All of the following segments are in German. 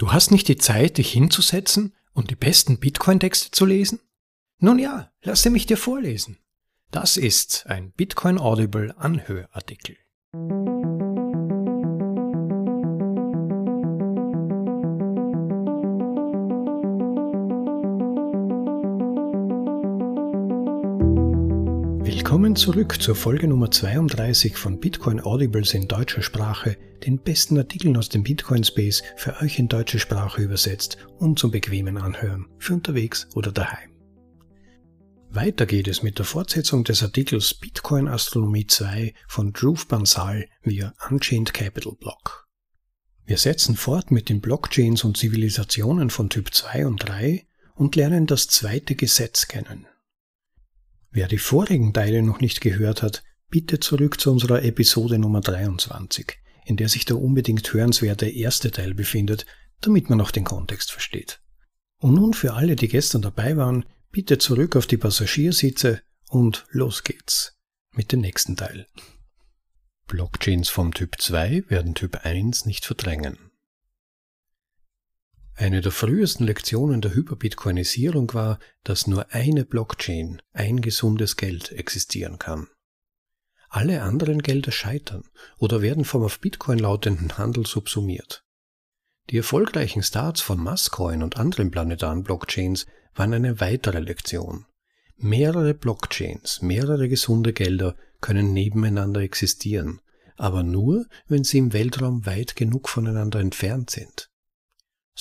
Du hast nicht die Zeit, dich hinzusetzen und die besten Bitcoin-Texte zu lesen? Nun ja, lasse mich dir vorlesen. Das ist ein Bitcoin Audible Anhörartikel. Willkommen zurück zur Folge Nummer 32 von Bitcoin Audibles in deutscher Sprache, den besten Artikeln aus dem Bitcoin Space für euch in deutsche Sprache übersetzt und zum bequemen Anhören, für unterwegs oder daheim. Weiter geht es mit der Fortsetzung des Artikels Bitcoin Astronomie 2 von Dhruv Bansal via Unchained Capital Block. Wir setzen fort mit den Blockchains und Zivilisationen von Typ 2 und 3 und lernen das zweite Gesetz kennen. Wer die vorigen Teile noch nicht gehört hat, bitte zurück zu unserer Episode Nummer 23, in der sich der unbedingt hörenswerte erste Teil befindet, damit man auch den Kontext versteht. Und nun für alle, die gestern dabei waren, bitte zurück auf die Passagiersitze und los geht's mit dem nächsten Teil. Blockchains vom Typ 2 werden Typ 1 nicht verdrängen. Eine der frühesten Lektionen der Hyperbitcoinisierung war, dass nur eine Blockchain, ein gesundes Geld existieren kann. Alle anderen Gelder scheitern oder werden vom auf Bitcoin lautenden Handel subsumiert. Die erfolgreichen Starts von Masscoin und anderen planetaren Blockchains waren eine weitere Lektion. Mehrere Blockchains, mehrere gesunde Gelder können nebeneinander existieren, aber nur, wenn sie im Weltraum weit genug voneinander entfernt sind.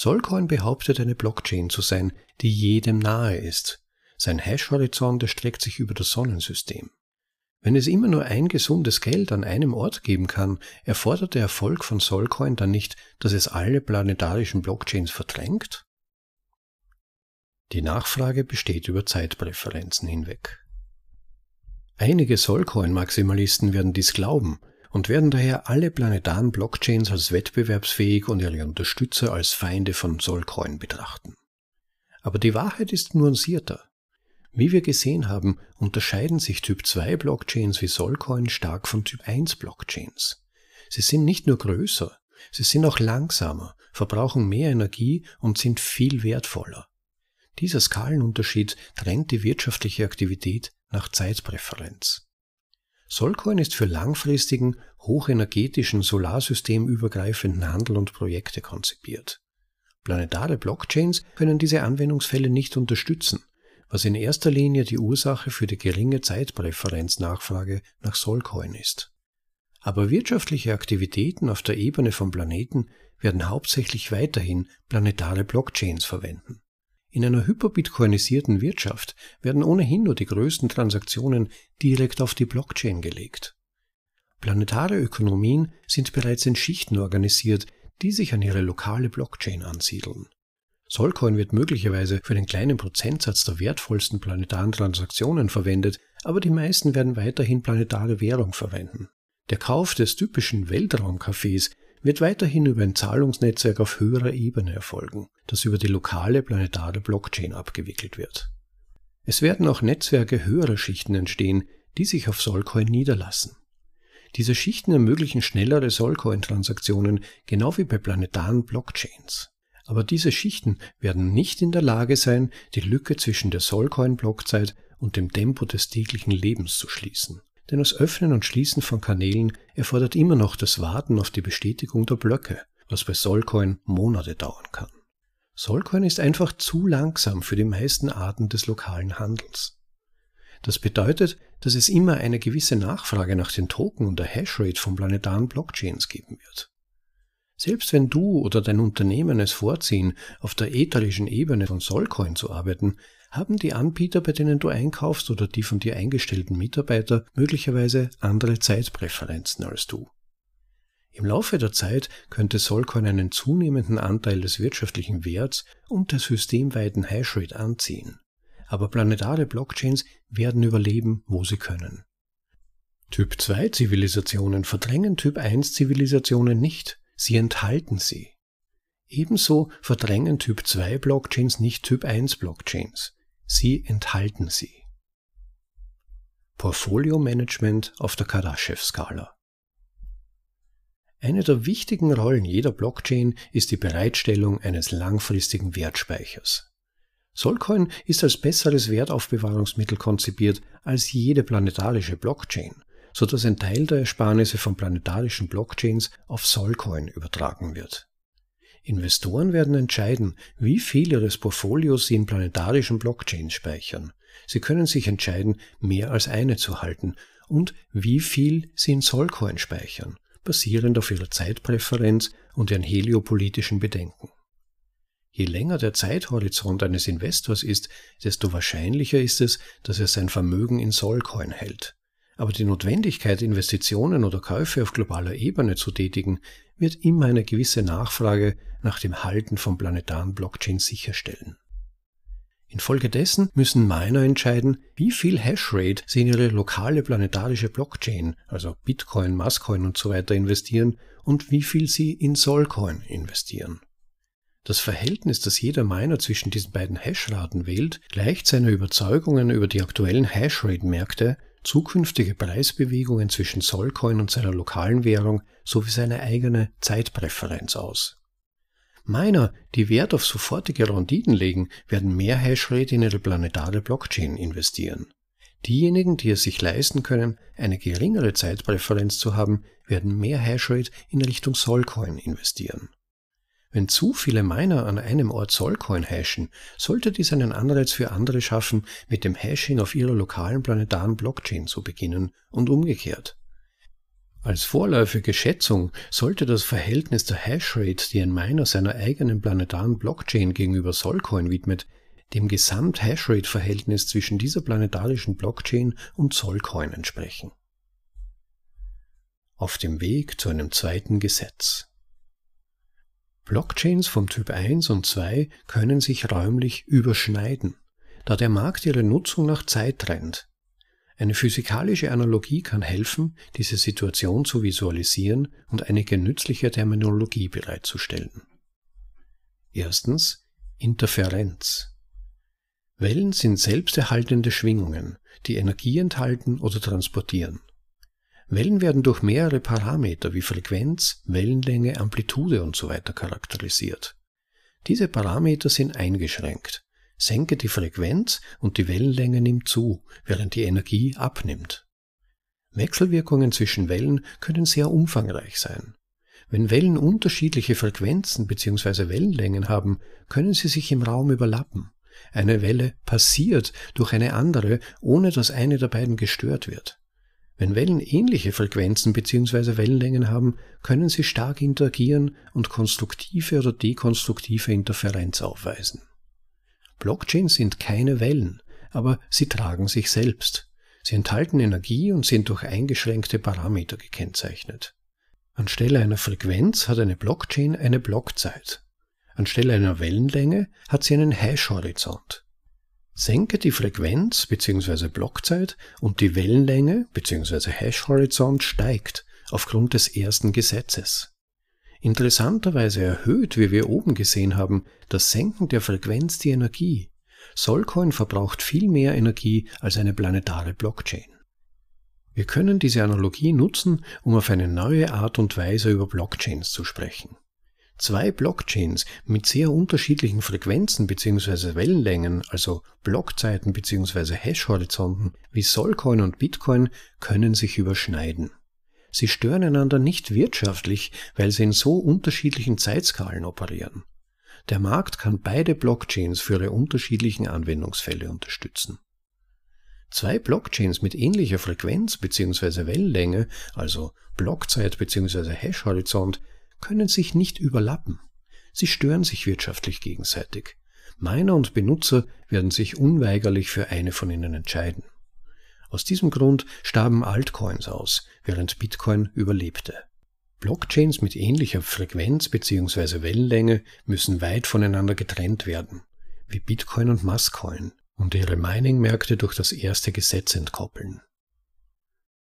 Solcoin behauptet eine Blockchain zu sein, die jedem nahe ist. Sein Hash-Horizont erstreckt sich über das Sonnensystem. Wenn es immer nur ein gesundes Geld an einem Ort geben kann, erfordert der Erfolg von Solcoin dann nicht, dass es alle planetarischen Blockchains verdrängt? Die Nachfrage besteht über Zeitpräferenzen hinweg. Einige Solcoin-Maximalisten werden dies glauben und werden daher alle planetaren Blockchains als wettbewerbsfähig und ihre Unterstützer als Feinde von Solcoin betrachten. Aber die Wahrheit ist nuancierter. Wie wir gesehen haben, unterscheiden sich Typ 2 Blockchains wie Solcoin stark von Typ 1 Blockchains. Sie sind nicht nur größer, sie sind auch langsamer, verbrauchen mehr Energie und sind viel wertvoller. Dieser Skalenunterschied trennt die wirtschaftliche Aktivität nach Zeitpräferenz. Solcoin ist für langfristigen, hochenergetischen, solarsystemübergreifenden Handel und Projekte konzipiert. Planetare Blockchains können diese Anwendungsfälle nicht unterstützen, was in erster Linie die Ursache für die geringe Zeitpräferenznachfrage nach Solcoin ist. Aber wirtschaftliche Aktivitäten auf der Ebene von Planeten werden hauptsächlich weiterhin planetare Blockchains verwenden. In einer hyperbitcoinisierten Wirtschaft werden ohnehin nur die größten Transaktionen direkt auf die Blockchain gelegt. Planetare Ökonomien sind bereits in Schichten organisiert, die sich an ihre lokale Blockchain ansiedeln. Solcoin wird möglicherweise für den kleinen Prozentsatz der wertvollsten planetaren Transaktionen verwendet, aber die meisten werden weiterhin planetare Währung verwenden. Der Kauf des typischen Weltraumcafés wird weiterhin über ein Zahlungsnetzwerk auf höherer Ebene erfolgen, das über die lokale planetare Blockchain abgewickelt wird. Es werden auch Netzwerke höherer Schichten entstehen, die sich auf Solcoin niederlassen. Diese Schichten ermöglichen schnellere Solcoin-Transaktionen, genau wie bei planetaren Blockchains. Aber diese Schichten werden nicht in der Lage sein, die Lücke zwischen der Solcoin-Blockzeit und dem Tempo des täglichen Lebens zu schließen denn das Öffnen und Schließen von Kanälen erfordert immer noch das Warten auf die Bestätigung der Blöcke, was bei Solcoin Monate dauern kann. Solcoin ist einfach zu langsam für die meisten Arten des lokalen Handels. Das bedeutet, dass es immer eine gewisse Nachfrage nach den Token und der Hashrate von planetaren Blockchains geben wird. Selbst wenn du oder dein Unternehmen es vorziehen, auf der ätherischen Ebene von Solcoin zu arbeiten, haben die Anbieter, bei denen du einkaufst oder die von dir eingestellten Mitarbeiter möglicherweise andere Zeitpräferenzen als du. Im Laufe der Zeit könnte Solcoin einen zunehmenden Anteil des wirtschaftlichen Werts und der systemweiten Hashrate anziehen. Aber planetare Blockchains werden überleben, wo sie können. Typ 2 Zivilisationen verdrängen Typ 1 Zivilisationen nicht, sie enthalten sie. Ebenso verdrängen Typ 2 Blockchains nicht Typ 1 Blockchains. Sie enthalten sie. Portfolio Management auf der Kardashev-Skala. Eine der wichtigen Rollen jeder Blockchain ist die Bereitstellung eines langfristigen Wertspeichers. Solcoin ist als besseres Wertaufbewahrungsmittel konzipiert als jede planetarische Blockchain, so dass ein Teil der Ersparnisse von planetarischen Blockchains auf Solcoin übertragen wird. Investoren werden entscheiden, wie viel ihres Portfolios sie in planetarischen Blockchains speichern. Sie können sich entscheiden, mehr als eine zu halten und wie viel sie in Solcoin speichern, basierend auf ihrer Zeitpräferenz und ihren heliopolitischen Bedenken. Je länger der Zeithorizont eines Investors ist, desto wahrscheinlicher ist es, dass er sein Vermögen in Solcoin hält. Aber die Notwendigkeit, Investitionen oder Käufe auf globaler Ebene zu tätigen, wird immer eine gewisse Nachfrage nach dem Halten von planetaren Blockchains sicherstellen. Infolgedessen müssen Miner entscheiden, wie viel Hashrate sie in ihre lokale planetarische Blockchain, also Bitcoin, Masscoin und so weiter investieren und wie viel sie in Solcoin investieren. Das Verhältnis, das jeder Miner zwischen diesen beiden Hashraten wählt, gleicht seiner Überzeugungen über die aktuellen Hashrate-Märkte, zukünftige Preisbewegungen zwischen Solcoin und seiner lokalen Währung sowie seine eigene Zeitpräferenz aus. Miner, die Wert auf sofortige Renditen legen, werden mehr Hashrate in ihre planetare Blockchain investieren. Diejenigen, die es sich leisten können, eine geringere Zeitpräferenz zu haben, werden mehr Hashrate in Richtung Solcoin investieren. Wenn zu viele Miner an einem Ort Solcoin hashen, sollte dies einen Anreiz für andere schaffen, mit dem Hashing auf ihrer lokalen planetaren Blockchain zu beginnen und umgekehrt. Als vorläufige Schätzung sollte das Verhältnis der Hashrate, die ein Miner seiner eigenen planetaren Blockchain gegenüber Solcoin widmet, dem Gesamt-Hashrate-Verhältnis zwischen dieser planetarischen Blockchain und Solcoin entsprechen. Auf dem Weg zu einem zweiten Gesetz. Blockchains vom Typ 1 und 2 können sich räumlich überschneiden, da der Markt ihre Nutzung nach Zeit trennt eine physikalische Analogie kann helfen, diese Situation zu visualisieren und einige nützliche Terminologie bereitzustellen. Erstens Interferenz. Wellen sind selbsterhaltende Schwingungen, die Energie enthalten oder transportieren. Wellen werden durch mehrere Parameter wie Frequenz, Wellenlänge, Amplitude usw. So charakterisiert. Diese Parameter sind eingeschränkt senke die Frequenz und die Wellenlänge nimmt zu, während die Energie abnimmt. Wechselwirkungen zwischen Wellen können sehr umfangreich sein. Wenn Wellen unterschiedliche Frequenzen bzw. Wellenlängen haben, können sie sich im Raum überlappen. Eine Welle passiert durch eine andere, ohne dass eine der beiden gestört wird. Wenn Wellen ähnliche Frequenzen bzw. Wellenlängen haben, können sie stark interagieren und konstruktive oder dekonstruktive Interferenz aufweisen. Blockchains sind keine Wellen, aber sie tragen sich selbst. Sie enthalten Energie und sind durch eingeschränkte Parameter gekennzeichnet. Anstelle einer Frequenz hat eine Blockchain eine Blockzeit. Anstelle einer Wellenlänge hat sie einen Hash-Horizont. Senke die Frequenz bzw. Blockzeit und die Wellenlänge bzw. Hash-Horizont steigt aufgrund des ersten Gesetzes. Interessanterweise erhöht, wie wir oben gesehen haben, das Senken der Frequenz die Energie. Solcoin verbraucht viel mehr Energie als eine planetare Blockchain. Wir können diese Analogie nutzen, um auf eine neue Art und Weise über Blockchains zu sprechen. Zwei Blockchains mit sehr unterschiedlichen Frequenzen bzw. Wellenlängen, also Blockzeiten bzw. Hash-Horizonten wie Solcoin und Bitcoin, können sich überschneiden. Sie stören einander nicht wirtschaftlich, weil sie in so unterschiedlichen Zeitskalen operieren. Der Markt kann beide Blockchains für ihre unterschiedlichen Anwendungsfälle unterstützen. Zwei Blockchains mit ähnlicher Frequenz bzw. Wellenlänge, also Blockzeit bzw. Hash-Horizont, können sich nicht überlappen. Sie stören sich wirtschaftlich gegenseitig. Miner und Benutzer werden sich unweigerlich für eine von ihnen entscheiden. Aus diesem Grund starben Altcoins aus, während Bitcoin überlebte. Blockchains mit ähnlicher Frequenz bzw. Wellenlänge müssen weit voneinander getrennt werden, wie Bitcoin und Masscoin, und ihre Mining-Märkte durch das erste Gesetz entkoppeln.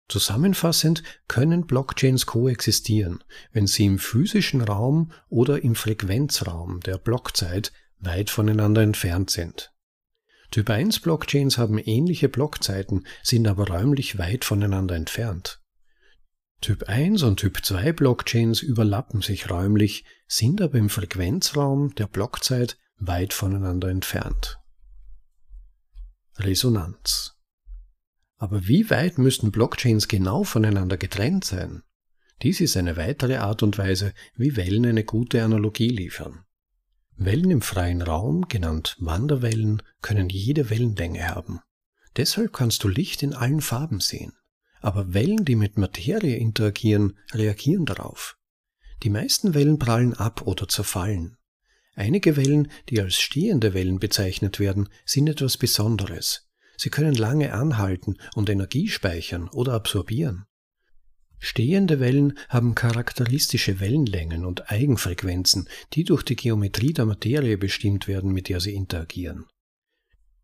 Zusammenfassend können Blockchains koexistieren, wenn sie im physischen Raum oder im Frequenzraum der Blockzeit weit voneinander entfernt sind. Typ 1 Blockchains haben ähnliche Blockzeiten, sind aber räumlich weit voneinander entfernt. Typ 1 und Typ 2 Blockchains überlappen sich räumlich, sind aber im Frequenzraum der Blockzeit weit voneinander entfernt. Resonanz. Aber wie weit müssten Blockchains genau voneinander getrennt sein? Dies ist eine weitere Art und Weise, wie Wellen eine gute Analogie liefern. Wellen im freien Raum, genannt Wanderwellen, können jede Wellenlänge haben. Deshalb kannst du Licht in allen Farben sehen. Aber Wellen, die mit Materie interagieren, reagieren darauf. Die meisten Wellen prallen ab oder zerfallen. Einige Wellen, die als stehende Wellen bezeichnet werden, sind etwas Besonderes. Sie können lange anhalten und Energie speichern oder absorbieren. Stehende Wellen haben charakteristische Wellenlängen und Eigenfrequenzen, die durch die Geometrie der Materie bestimmt werden, mit der sie interagieren.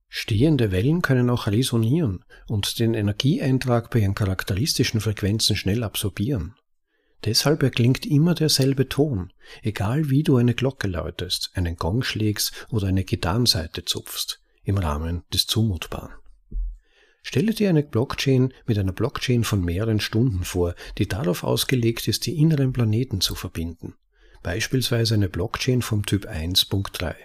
Stehende Wellen können auch resonieren und den Energieeintrag bei ihren charakteristischen Frequenzen schnell absorbieren. Deshalb erklingt immer derselbe Ton, egal wie du eine Glocke läutest, einen Gong schlägst oder eine Gitarrenseite zupfst, im Rahmen des Zumutbaren. Stelle dir eine Blockchain mit einer Blockchain von mehreren Stunden vor, die darauf ausgelegt ist, die inneren Planeten zu verbinden. Beispielsweise eine Blockchain vom Typ 1.3.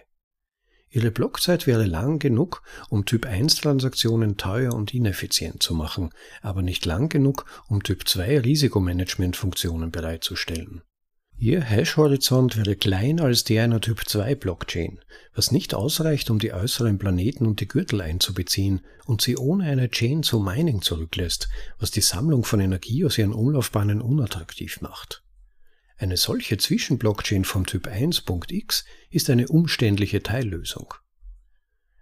Ihre Blockzeit wäre lang genug, um Typ-1-Transaktionen teuer und ineffizient zu machen, aber nicht lang genug, um Typ-2-Risikomanagement-Funktionen bereitzustellen. Ihr Hash-Horizont wäre kleiner als der einer Typ-2-Blockchain, was nicht ausreicht, um die äußeren Planeten und die Gürtel einzubeziehen und sie ohne eine Chain zu Mining zurücklässt, was die Sammlung von Energie aus ihren Umlaufbahnen unattraktiv macht. Eine solche Zwischenblockchain vom Typ 1.x ist eine umständliche Teillösung.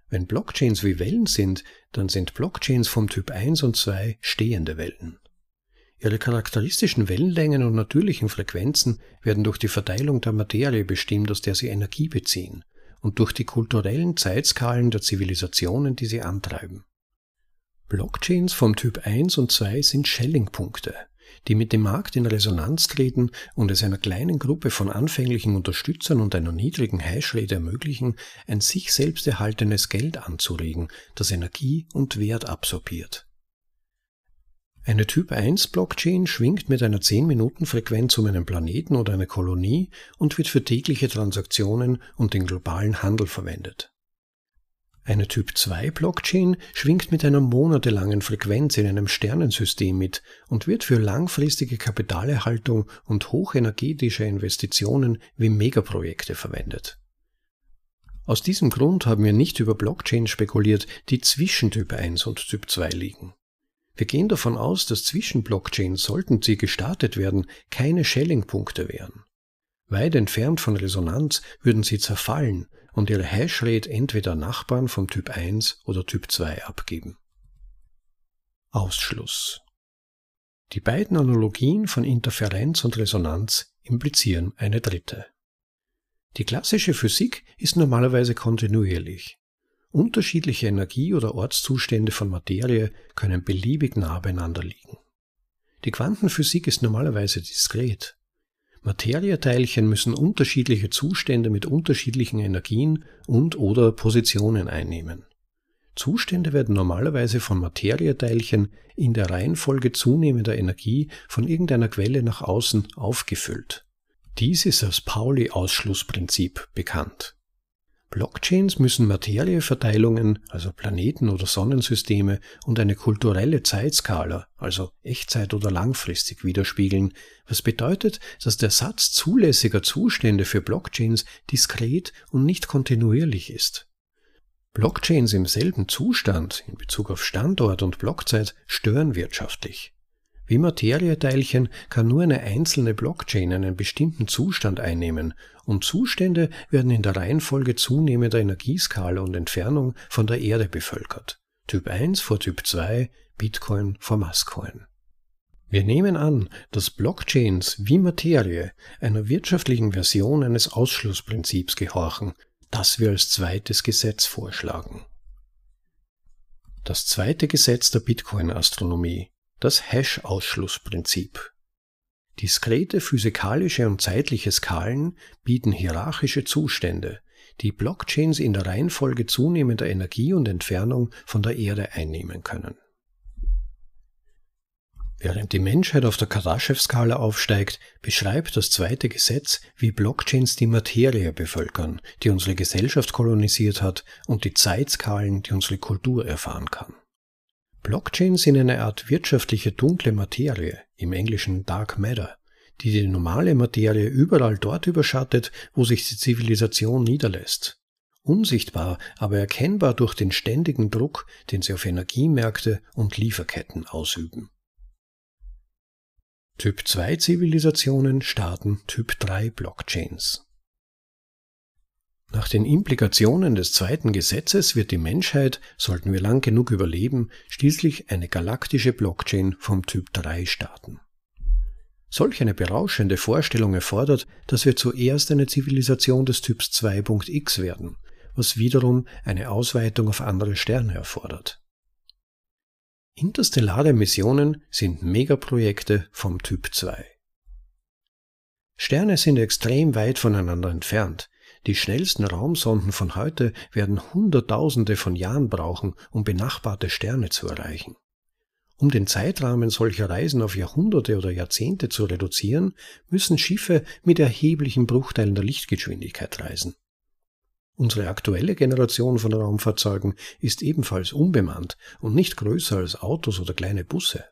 Wenn Blockchains wie Wellen sind, dann sind Blockchains vom Typ 1 und 2 stehende Wellen. Ihre charakteristischen Wellenlängen und natürlichen Frequenzen werden durch die Verteilung der Materie bestimmt, aus der sie Energie beziehen, und durch die kulturellen Zeitskalen der Zivilisationen, die sie antreiben. Blockchains vom Typ 1 und 2 sind Schelling-Punkte, die mit dem Markt in Resonanz treten und es einer kleinen Gruppe von anfänglichen Unterstützern und einer niedrigen Hashrate ermöglichen, ein sich selbst erhaltenes Geld anzuregen, das Energie und Wert absorbiert. Eine Typ 1 Blockchain schwingt mit einer 10 Minuten Frequenz um einen Planeten oder eine Kolonie und wird für tägliche Transaktionen und den globalen Handel verwendet. Eine Typ-2-Blockchain schwingt mit einer monatelangen Frequenz in einem Sternensystem mit und wird für langfristige Kapitalerhaltung und hochenergetische Investitionen wie Megaprojekte verwendet. Aus diesem Grund haben wir nicht über Blockchains spekuliert, die zwischen Typ 1 und Typ 2 liegen. Wir gehen davon aus, dass zwischen Blockchains, sollten sie gestartet werden, keine Schelling-Punkte wären. Weit entfernt von Resonanz würden sie zerfallen und ihre Hashrate entweder Nachbarn vom Typ 1 oder Typ 2 abgeben. Ausschluss. Die beiden Analogien von Interferenz und Resonanz implizieren eine dritte. Die klassische Physik ist normalerweise kontinuierlich. Unterschiedliche Energie- oder Ortszustände von Materie können beliebig nah beieinander liegen. Die Quantenphysik ist normalerweise diskret. Materieteilchen müssen unterschiedliche Zustände mit unterschiedlichen Energien und oder Positionen einnehmen. Zustände werden normalerweise von Materieteilchen in der Reihenfolge zunehmender Energie von irgendeiner Quelle nach außen aufgefüllt. Dies ist als Pauli-Ausschlussprinzip bekannt. Blockchains müssen Materieverteilungen, also Planeten oder Sonnensysteme, und eine kulturelle Zeitskala, also Echtzeit oder langfristig widerspiegeln, was bedeutet, dass der Satz zulässiger Zustände für Blockchains diskret und nicht kontinuierlich ist. Blockchains im selben Zustand in Bezug auf Standort und Blockzeit stören wirtschaftlich. Wie Materieteilchen kann nur eine einzelne Blockchain einen bestimmten Zustand einnehmen und Zustände werden in der Reihenfolge zunehmender Energieskala und Entfernung von der Erde bevölkert. Typ 1 vor Typ 2, Bitcoin vor Masscoin. Wir nehmen an, dass Blockchains wie Materie einer wirtschaftlichen Version eines Ausschlussprinzips gehorchen, das wir als zweites Gesetz vorschlagen. Das zweite Gesetz der Bitcoin-Astronomie das Hash-Ausschlussprinzip. Diskrete physikalische und zeitliche Skalen bieten hierarchische Zustände, die Blockchains in der Reihenfolge zunehmender Energie und Entfernung von der Erde einnehmen können. Während die Menschheit auf der Kardashev-Skala aufsteigt, beschreibt das zweite Gesetz, wie Blockchains die Materie bevölkern, die unsere Gesellschaft kolonisiert hat und die Zeitskalen, die unsere Kultur erfahren kann. Blockchains sind eine Art wirtschaftliche dunkle Materie, im Englischen Dark Matter, die die normale Materie überall dort überschattet, wo sich die Zivilisation niederlässt. Unsichtbar, aber erkennbar durch den ständigen Druck, den sie auf Energiemärkte und Lieferketten ausüben. Typ 2 Zivilisationen starten Typ 3 Blockchains. Nach den Implikationen des zweiten Gesetzes wird die Menschheit, sollten wir lang genug überleben, schließlich eine galaktische Blockchain vom Typ 3 starten. Solch eine berauschende Vorstellung erfordert, dass wir zuerst eine Zivilisation des Typs 2.x werden, was wiederum eine Ausweitung auf andere Sterne erfordert. Interstellare Missionen sind Megaprojekte vom Typ 2. Sterne sind extrem weit voneinander entfernt. Die schnellsten Raumsonden von heute werden Hunderttausende von Jahren brauchen, um benachbarte Sterne zu erreichen. Um den Zeitrahmen solcher Reisen auf Jahrhunderte oder Jahrzehnte zu reduzieren, müssen Schiffe mit erheblichen Bruchteilen der Lichtgeschwindigkeit reisen. Unsere aktuelle Generation von Raumfahrzeugen ist ebenfalls unbemannt und nicht größer als Autos oder kleine Busse.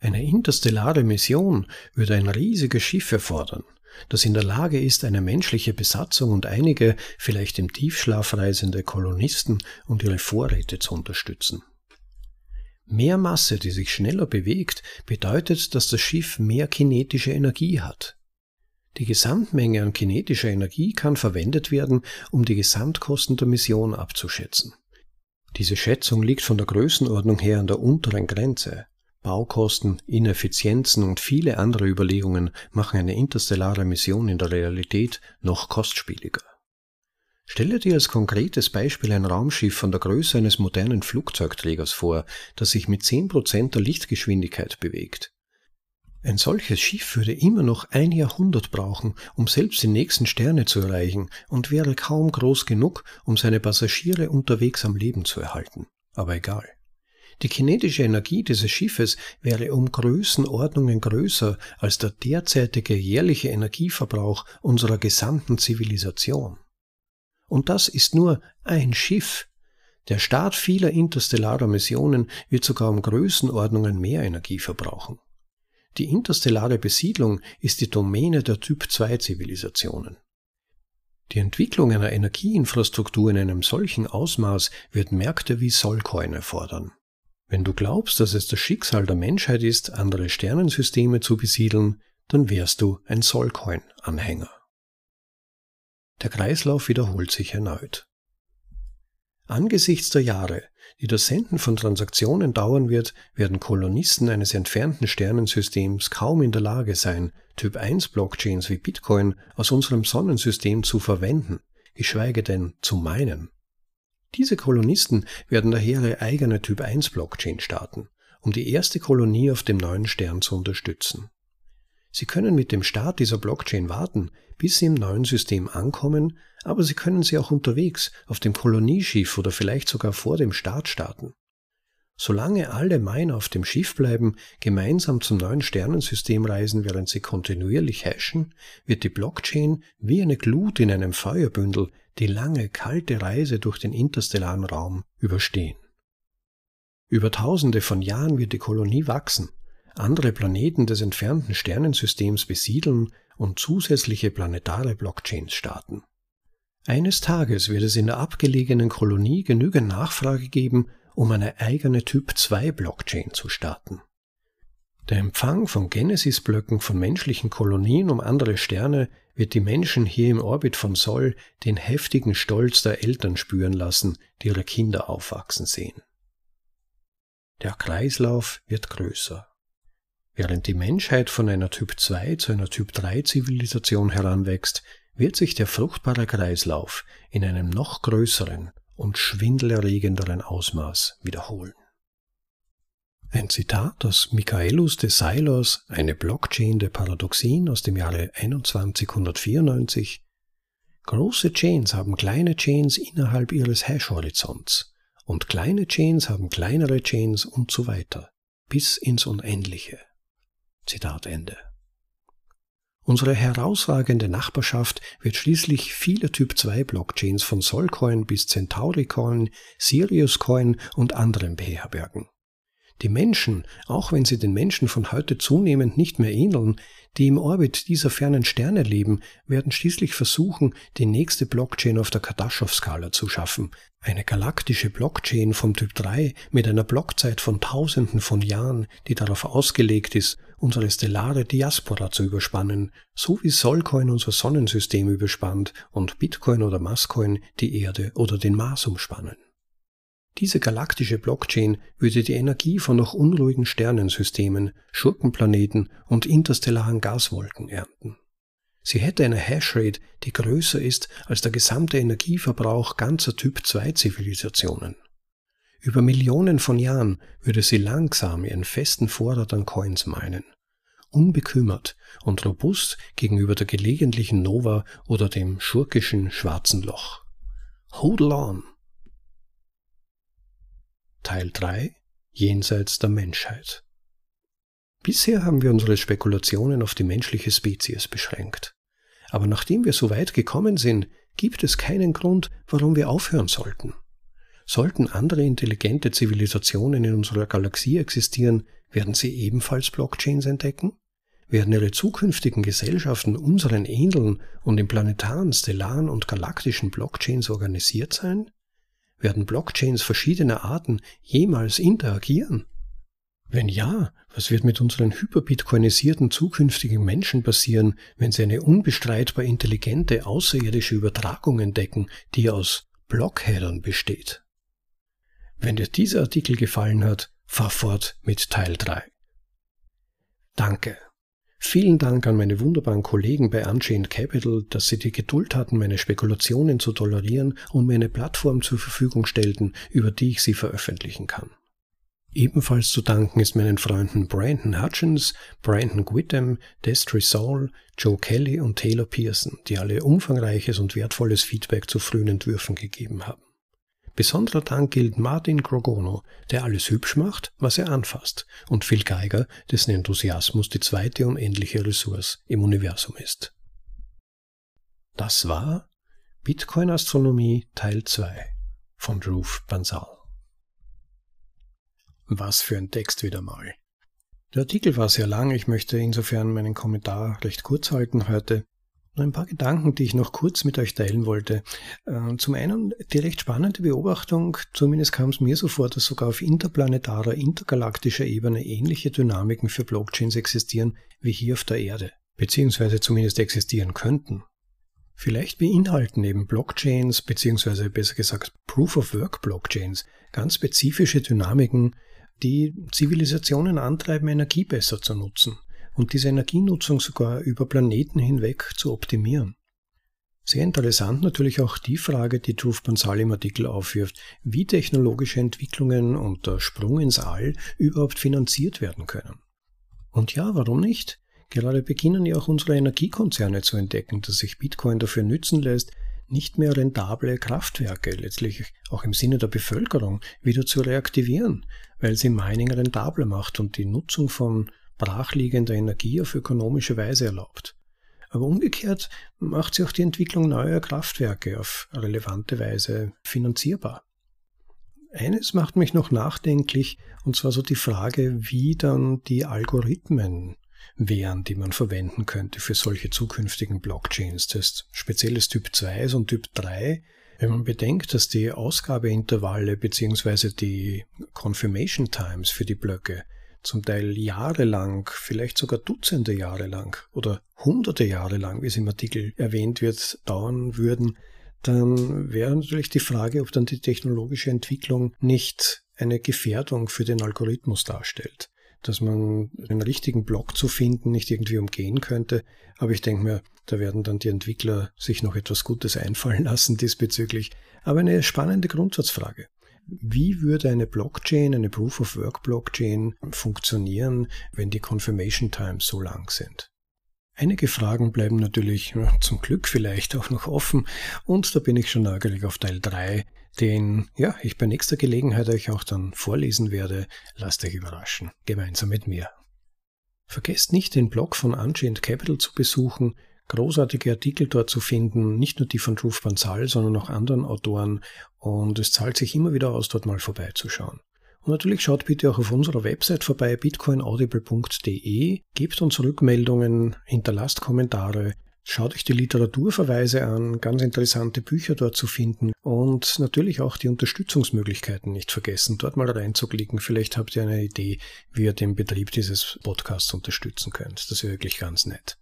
Eine interstellare Mission würde ein riesiges Schiff erfordern, das in der Lage ist, eine menschliche Besatzung und einige, vielleicht im Tiefschlaf reisende Kolonisten und ihre Vorräte zu unterstützen. Mehr Masse, die sich schneller bewegt, bedeutet, dass das Schiff mehr kinetische Energie hat. Die Gesamtmenge an kinetischer Energie kann verwendet werden, um die Gesamtkosten der Mission abzuschätzen. Diese Schätzung liegt von der Größenordnung her an der unteren Grenze. Baukosten, Ineffizienzen und viele andere Überlegungen machen eine interstellare Mission in der Realität noch kostspieliger. Stelle dir als konkretes Beispiel ein Raumschiff von der Größe eines modernen Flugzeugträgers vor, das sich mit 10% der Lichtgeschwindigkeit bewegt. Ein solches Schiff würde immer noch ein Jahrhundert brauchen, um selbst die nächsten Sterne zu erreichen und wäre kaum groß genug, um seine Passagiere unterwegs am Leben zu erhalten. Aber egal. Die kinetische Energie dieses Schiffes wäre um Größenordnungen größer als der derzeitige jährliche Energieverbrauch unserer gesamten Zivilisation. Und das ist nur ein Schiff. Der Start vieler interstellarer Missionen wird sogar um Größenordnungen mehr Energie verbrauchen. Die interstellare Besiedlung ist die Domäne der Typ-2-Zivilisationen. Die Entwicklung einer Energieinfrastruktur in einem solchen Ausmaß wird Märkte wie Solcoin erfordern. Wenn du glaubst, dass es das Schicksal der Menschheit ist, andere Sternensysteme zu besiedeln, dann wärst du ein Solcoin-Anhänger. Der Kreislauf wiederholt sich erneut. Angesichts der Jahre, die das Senden von Transaktionen dauern wird, werden Kolonisten eines entfernten Sternensystems kaum in der Lage sein, Typ 1 Blockchains wie Bitcoin aus unserem Sonnensystem zu verwenden, geschweige denn zu meinen. Diese Kolonisten werden daher ihre eigene Typ 1 Blockchain starten, um die erste Kolonie auf dem neuen Stern zu unterstützen. Sie können mit dem Start dieser Blockchain warten, bis Sie im neuen System ankommen, aber Sie können sie auch unterwegs, auf dem Kolonieschiff oder vielleicht sogar vor dem Start starten. Solange alle Miner auf dem Schiff bleiben, gemeinsam zum neuen Sternensystem reisen, während sie kontinuierlich hashen, wird die Blockchain wie eine Glut in einem Feuerbündel die lange, kalte Reise durch den interstellaren Raum überstehen. Über tausende von Jahren wird die Kolonie wachsen, andere Planeten des entfernten Sternensystems besiedeln und zusätzliche planetare Blockchains starten. Eines Tages wird es in der abgelegenen Kolonie genügend Nachfrage geben, um eine eigene Typ 2 Blockchain zu starten. Der Empfang von Genesis-Blöcken von menschlichen Kolonien um andere Sterne wird die Menschen hier im Orbit von Sol den heftigen Stolz der Eltern spüren lassen, die ihre Kinder aufwachsen sehen. Der Kreislauf wird größer. Während die Menschheit von einer Typ 2 zu einer Typ 3 Zivilisation heranwächst, wird sich der fruchtbare Kreislauf in einem noch größeren und schwindelerregenderen Ausmaß wiederholen. Ein Zitat aus Michaelus de Sailos, eine Blockchain der Paradoxien aus dem Jahre 2194. Große Chains haben kleine Chains innerhalb ihres Hash-Horizonts und kleine Chains haben kleinere Chains und so weiter bis ins Unendliche. Zitat Ende. Unsere herausragende Nachbarschaft wird schließlich viele Typ-2-Blockchains von Solcoin bis Centauri Coin, Sirius Coin und anderen beherbergen. Die Menschen, auch wenn sie den Menschen von heute zunehmend nicht mehr ähneln, die im Orbit dieser fernen Sterne leben, werden schließlich versuchen, die nächste Blockchain auf der Kardaschow-Skala zu schaffen. Eine galaktische Blockchain vom Typ 3 mit einer Blockzeit von Tausenden von Jahren, die darauf ausgelegt ist, unsere stellare Diaspora zu überspannen, so wie Solcoin unser Sonnensystem überspannt und Bitcoin oder Masscoin die Erde oder den Mars umspannen. Diese galaktische Blockchain würde die Energie von noch unruhigen Sternensystemen, Schurkenplaneten und interstellaren Gaswolken ernten. Sie hätte eine Hashrate, die größer ist als der gesamte Energieverbrauch ganzer Typ-2-Zivilisationen. Über Millionen von Jahren würde sie langsam ihren festen Vorrat an Coins meinen, unbekümmert und robust gegenüber der gelegentlichen Nova oder dem schurkischen schwarzen Loch. Hold on! Teil 3 Jenseits der Menschheit. Bisher haben wir unsere Spekulationen auf die menschliche Spezies beschränkt. Aber nachdem wir so weit gekommen sind, gibt es keinen Grund, warum wir aufhören sollten. Sollten andere intelligente Zivilisationen in unserer Galaxie existieren, werden sie ebenfalls Blockchains entdecken? Werden ihre zukünftigen Gesellschaften unseren ähneln und in planetaren, stellaren und galaktischen Blockchains organisiert sein? Werden Blockchains verschiedener Arten jemals interagieren? Wenn ja, was wird mit unseren hyperbitcoinisierten zukünftigen Menschen passieren, wenn sie eine unbestreitbar intelligente außerirdische Übertragung entdecken, die aus Blockheadern besteht? Wenn dir dieser Artikel gefallen hat, fahr fort mit Teil 3. Danke. Vielen Dank an meine wunderbaren Kollegen bei Unchained Capital, dass sie die Geduld hatten, meine Spekulationen zu tolerieren und mir eine Plattform zur Verfügung stellten, über die ich sie veröffentlichen kann. Ebenfalls zu danken ist meinen Freunden Brandon Hutchins, Brandon Gwitham, Destry Saul, Joe Kelly und Taylor Pearson, die alle umfangreiches und wertvolles Feedback zu frühen Entwürfen gegeben haben. Besonderer Dank gilt Martin Grogono, der alles hübsch macht, was er anfasst, und Phil Geiger, dessen Enthusiasmus die zweite unendliche Ressource im Universum ist. Das war Bitcoin Astronomie Teil 2 von Drew Bansal. Was für ein Text wieder mal. Der Artikel war sehr lang, ich möchte insofern meinen Kommentar recht kurz halten heute. Nur ein paar Gedanken, die ich noch kurz mit euch teilen wollte. Ähm, zum einen die recht spannende Beobachtung, zumindest kam es mir so vor, dass sogar auf interplanetarer, intergalaktischer Ebene ähnliche Dynamiken für Blockchains existieren wie hier auf der Erde, beziehungsweise zumindest existieren könnten. Vielleicht beinhalten eben Blockchains, beziehungsweise besser gesagt Proof-of-Work-Blockchains, ganz spezifische Dynamiken, die Zivilisationen antreiben, Energie besser zu nutzen und diese Energienutzung sogar über Planeten hinweg zu optimieren. Sehr interessant natürlich auch die Frage, die Truth Bansal im Artikel aufwirft, wie technologische Entwicklungen und der Sprung ins All überhaupt finanziert werden können. Und ja, warum nicht? Gerade beginnen ja auch unsere Energiekonzerne zu entdecken, dass sich Bitcoin dafür nützen lässt, nicht mehr rentable Kraftwerke, letztlich auch im Sinne der Bevölkerung, wieder zu reaktivieren, weil sie Mining rentabler macht und die Nutzung von brachliegender Energie auf ökonomische Weise erlaubt. Aber umgekehrt macht sie auch die Entwicklung neuer Kraftwerke auf relevante Weise finanzierbar. Eines macht mich noch nachdenklich, und zwar so die Frage, wie dann die Algorithmen wären, die man verwenden könnte für solche zukünftigen Blockchains. Das spezielles Typ 2 und Typ 3. Wenn man bedenkt, dass die Ausgabeintervalle bzw. die Confirmation Times für die Blöcke zum Teil jahrelang, vielleicht sogar Dutzende Jahre lang oder hunderte Jahre lang, wie es im Artikel erwähnt wird, dauern würden, dann wäre natürlich die Frage, ob dann die technologische Entwicklung nicht eine Gefährdung für den Algorithmus darstellt. Dass man den richtigen Block zu finden nicht irgendwie umgehen könnte. Aber ich denke mir, da werden dann die Entwickler sich noch etwas Gutes einfallen lassen diesbezüglich. Aber eine spannende Grundsatzfrage. Wie würde eine Blockchain, eine Proof-of-Work-Blockchain funktionieren, wenn die Confirmation Times so lang sind? Einige Fragen bleiben natürlich zum Glück vielleicht auch noch offen und da bin ich schon neugierig auf Teil 3, den ja, ich bei nächster Gelegenheit euch auch dann vorlesen werde. Lasst euch überraschen, gemeinsam mit mir. Vergesst nicht, den Blog von Unchained Capital zu besuchen, großartige Artikel dort zu finden, nicht nur die von Dhruv Bansal, sondern auch anderen Autoren und es zahlt sich immer wieder aus, dort mal vorbeizuschauen. Und natürlich schaut bitte auch auf unserer Website vorbei, bitcoinaudible.de, gebt uns Rückmeldungen, hinterlasst Kommentare, schaut euch die Literaturverweise an, ganz interessante Bücher dort zu finden und natürlich auch die Unterstützungsmöglichkeiten nicht vergessen, dort mal reinzuklicken. Vielleicht habt ihr eine Idee, wie ihr den Betrieb dieses Podcasts unterstützen könnt. Das wäre wirklich ganz nett.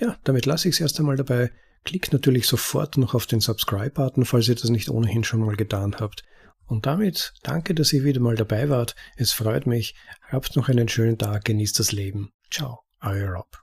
Ja, damit lasse ich es erst einmal dabei. Klickt natürlich sofort noch auf den Subscribe-Button, falls ihr das nicht ohnehin schon mal getan habt. Und damit danke, dass ihr wieder mal dabei wart. Es freut mich. Habt noch einen schönen Tag, genießt das Leben. Ciao, euer Rob.